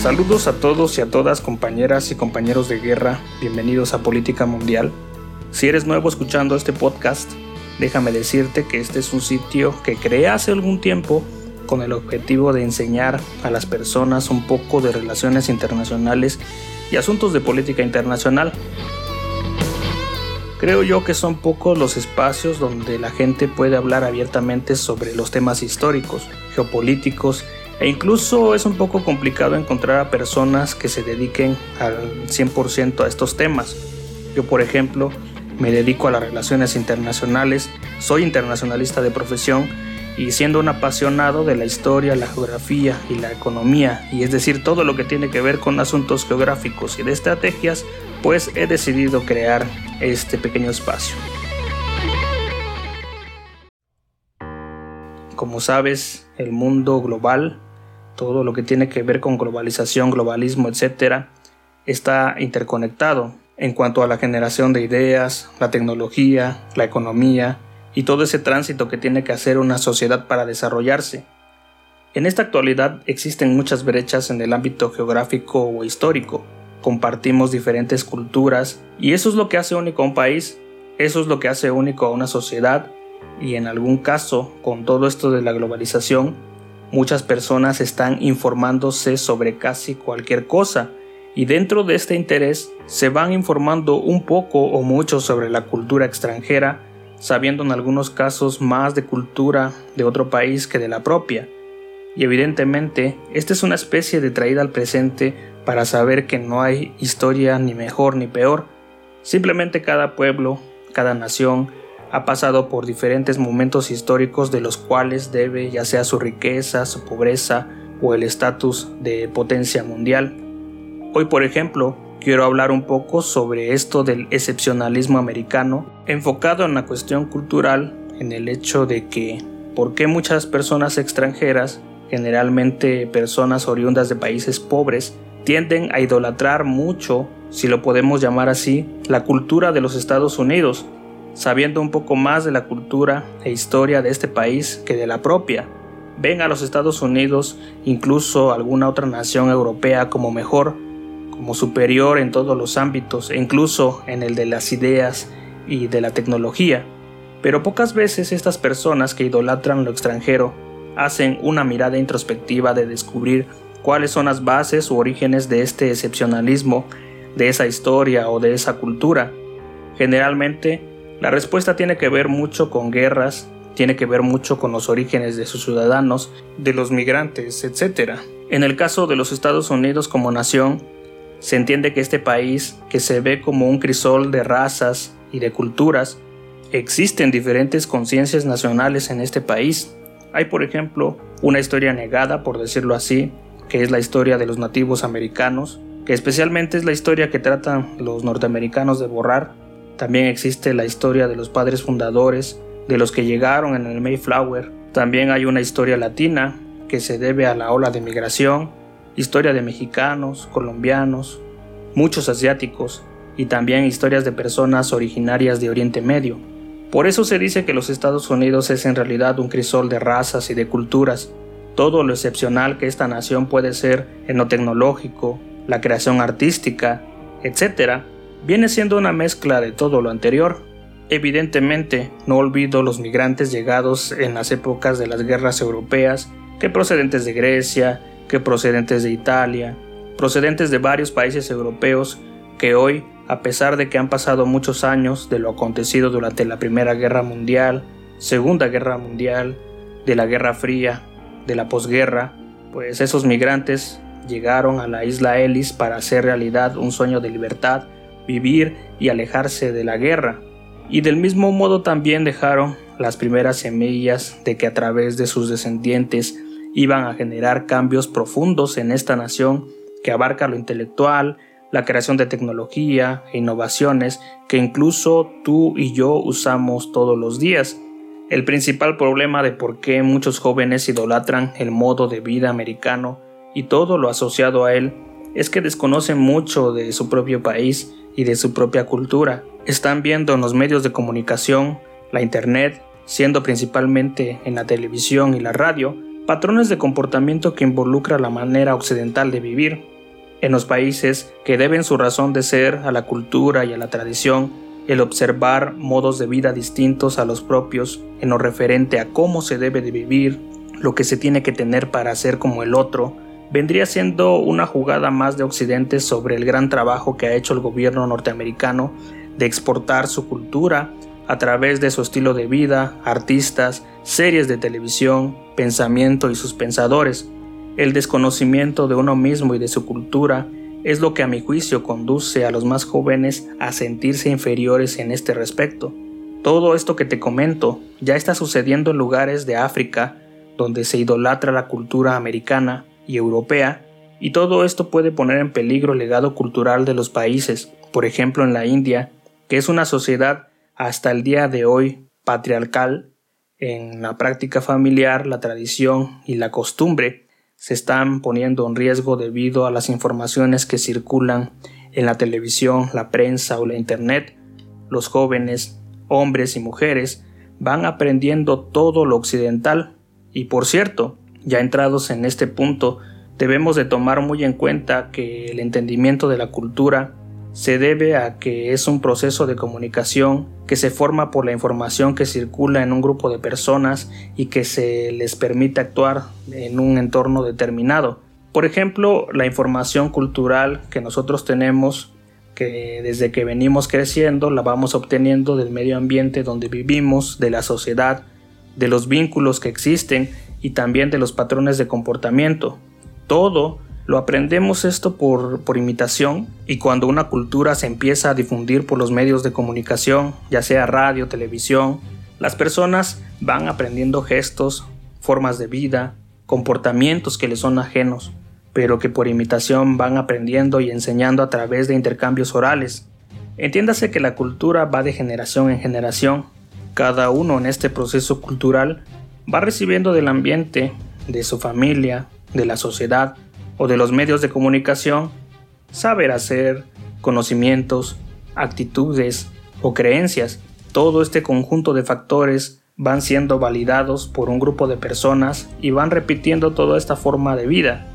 Saludos a todos y a todas compañeras y compañeros de guerra, bienvenidos a Política Mundial. Si eres nuevo escuchando este podcast, déjame decirte que este es un sitio que creé hace algún tiempo con el objetivo de enseñar a las personas un poco de relaciones internacionales y asuntos de política internacional. Creo yo que son pocos los espacios donde la gente puede hablar abiertamente sobre los temas históricos, geopolíticos e incluso es un poco complicado encontrar a personas que se dediquen al 100% a estos temas. Yo por ejemplo me dedico a las relaciones internacionales, soy internacionalista de profesión y siendo un apasionado de la historia, la geografía y la economía, y es decir, todo lo que tiene que ver con asuntos geográficos y de estrategias, pues he decidido crear este pequeño espacio. Como sabes, el mundo global, todo lo que tiene que ver con globalización, globalismo, etc., está interconectado en cuanto a la generación de ideas, la tecnología, la economía, y todo ese tránsito que tiene que hacer una sociedad para desarrollarse. En esta actualidad existen muchas brechas en el ámbito geográfico o histórico. Compartimos diferentes culturas y eso es lo que hace único a un país, eso es lo que hace único a una sociedad y en algún caso, con todo esto de la globalización, muchas personas están informándose sobre casi cualquier cosa y dentro de este interés se van informando un poco o mucho sobre la cultura extranjera sabiendo en algunos casos más de cultura de otro país que de la propia. Y evidentemente, esta es una especie de traída al presente para saber que no hay historia ni mejor ni peor, simplemente cada pueblo, cada nación, ha pasado por diferentes momentos históricos de los cuales debe ya sea su riqueza, su pobreza o el estatus de potencia mundial. Hoy, por ejemplo, quiero hablar un poco sobre esto del excepcionalismo americano, enfocado en la cuestión cultural, en el hecho de que por qué muchas personas extranjeras, generalmente personas oriundas de países pobres, tienden a idolatrar mucho, si lo podemos llamar así, la cultura de los Estados Unidos, sabiendo un poco más de la cultura e historia de este país que de la propia. Ven a los Estados Unidos, incluso alguna otra nación europea, como mejor, como superior en todos los ámbitos, e incluso en el de las ideas y de la tecnología. Pero pocas veces estas personas que idolatran lo extranjero hacen una mirada introspectiva de descubrir cuáles son las bases u orígenes de este excepcionalismo, de esa historia o de esa cultura. Generalmente, la respuesta tiene que ver mucho con guerras, tiene que ver mucho con los orígenes de sus ciudadanos, de los migrantes, etc. En el caso de los Estados Unidos como nación, se entiende que este país, que se ve como un crisol de razas y de culturas, existen diferentes conciencias nacionales en este país. Hay, por ejemplo, una historia negada, por decirlo así, que es la historia de los nativos americanos, que especialmente es la historia que tratan los norteamericanos de borrar. También existe la historia de los padres fundadores, de los que llegaron en el Mayflower. También hay una historia latina que se debe a la ola de migración historia de mexicanos, colombianos, muchos asiáticos y también historias de personas originarias de Oriente Medio. Por eso se dice que los Estados Unidos es en realidad un crisol de razas y de culturas, todo lo excepcional que esta nación puede ser en lo tecnológico, la creación artística, etc., viene siendo una mezcla de todo lo anterior. Evidentemente, no olvido los migrantes llegados en las épocas de las guerras europeas, que procedentes de Grecia, que procedentes de Italia, procedentes de varios países europeos que hoy, a pesar de que han pasado muchos años de lo acontecido durante la Primera Guerra Mundial, Segunda Guerra Mundial, de la Guerra Fría, de la posguerra, pues esos migrantes llegaron a la isla Ellis para hacer realidad un sueño de libertad, vivir y alejarse de la guerra. Y del mismo modo también dejaron las primeras semillas de que a través de sus descendientes iban a generar cambios profundos en esta nación que abarca lo intelectual, la creación de tecnología e innovaciones que incluso tú y yo usamos todos los días. El principal problema de por qué muchos jóvenes idolatran el modo de vida americano y todo lo asociado a él es que desconocen mucho de su propio país y de su propia cultura. Están viendo en los medios de comunicación, la internet, siendo principalmente en la televisión y la radio, patrones de comportamiento que involucra la manera occidental de vivir. en los países que deben su razón de ser a la cultura y a la tradición, el observar modos de vida distintos a los propios en lo referente a cómo se debe de vivir, lo que se tiene que tener para ser como el otro, vendría siendo una jugada más de Occidente sobre el gran trabajo que ha hecho el gobierno norteamericano de exportar su cultura a través de su estilo de vida, artistas, series de televisión, pensamiento y sus pensadores. El desconocimiento de uno mismo y de su cultura es lo que a mi juicio conduce a los más jóvenes a sentirse inferiores en este respecto. Todo esto que te comento ya está sucediendo en lugares de África donde se idolatra la cultura americana y europea, y todo esto puede poner en peligro el legado cultural de los países, por ejemplo en la India, que es una sociedad hasta el día de hoy patriarcal, en la práctica familiar, la tradición y la costumbre se están poniendo en riesgo debido a las informaciones que circulan en la televisión, la prensa o la internet. Los jóvenes, hombres y mujeres, van aprendiendo todo lo occidental. Y por cierto, ya entrados en este punto, debemos de tomar muy en cuenta que el entendimiento de la cultura se debe a que es un proceso de comunicación que se forma por la información que circula en un grupo de personas y que se les permite actuar en un entorno determinado. Por ejemplo, la información cultural que nosotros tenemos, que desde que venimos creciendo la vamos obteniendo del medio ambiente donde vivimos, de la sociedad, de los vínculos que existen y también de los patrones de comportamiento. Todo lo aprendemos esto por, por, imitación y cuando una cultura se empieza a difundir por los medios de comunicación, ya sea radio, televisión, las personas van aprendiendo gestos, formas de vida, comportamientos que les son ajenos, pero que por imitación van aprendiendo y enseñando a través de intercambios orales. Entiéndase que la cultura va de generación en generación. Cada uno en este proceso cultural va recibiendo del ambiente, de su familia, de la sociedad, o de los medios de comunicación, saber hacer, conocimientos, actitudes o creencias. Todo este conjunto de factores van siendo validados por un grupo de personas y van repitiendo toda esta forma de vida.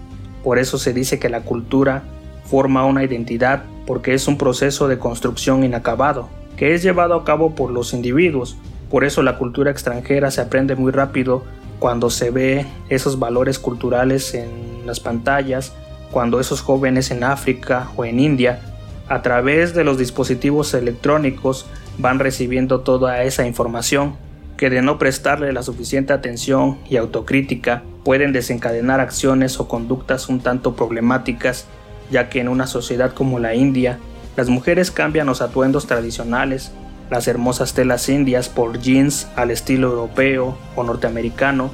Por eso se dice que la cultura forma una identidad porque es un proceso de construcción inacabado, que es llevado a cabo por los individuos. Por eso la cultura extranjera se aprende muy rápido cuando se ve esos valores culturales en las pantallas cuando esos jóvenes en África o en India, a través de los dispositivos electrónicos, van recibiendo toda esa información que de no prestarle la suficiente atención y autocrítica pueden desencadenar acciones o conductas un tanto problemáticas, ya que en una sociedad como la India, las mujeres cambian los atuendos tradicionales, las hermosas telas indias por jeans al estilo europeo o norteamericano,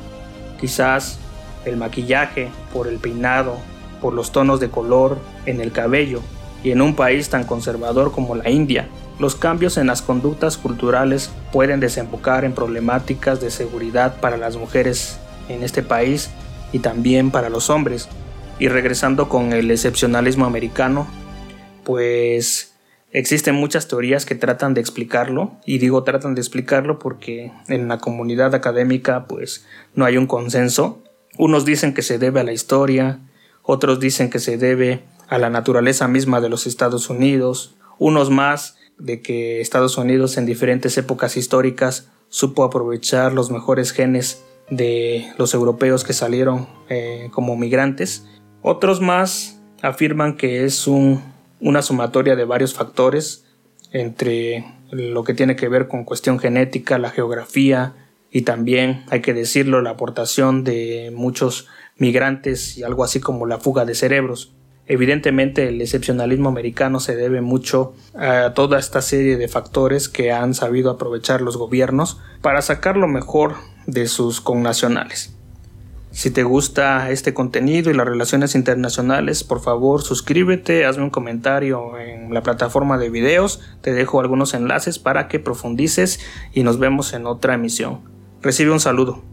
quizás el maquillaje, por el peinado, por los tonos de color en el cabello, y en un país tan conservador como la India, los cambios en las conductas culturales pueden desembocar en problemáticas de seguridad para las mujeres en este país y también para los hombres. Y regresando con el excepcionalismo americano, pues existen muchas teorías que tratan de explicarlo, y digo tratan de explicarlo porque en la comunidad académica pues no hay un consenso unos dicen que se debe a la historia, otros dicen que se debe a la naturaleza misma de los Estados Unidos, unos más de que Estados Unidos en diferentes épocas históricas supo aprovechar los mejores genes de los europeos que salieron eh, como migrantes. Otros más afirman que es una sumatoria de varios factores entre lo que tiene que ver con cuestión genética, la geografía, y también hay que decirlo la aportación de muchos migrantes y algo así como la fuga de cerebros. Evidentemente el excepcionalismo americano se debe mucho a toda esta serie de factores que han sabido aprovechar los gobiernos para sacar lo mejor de sus connacionales. Si te gusta este contenido y las relaciones internacionales, por favor suscríbete, hazme un comentario en la plataforma de videos, te dejo algunos enlaces para que profundices y nos vemos en otra emisión. Recibe un saludo.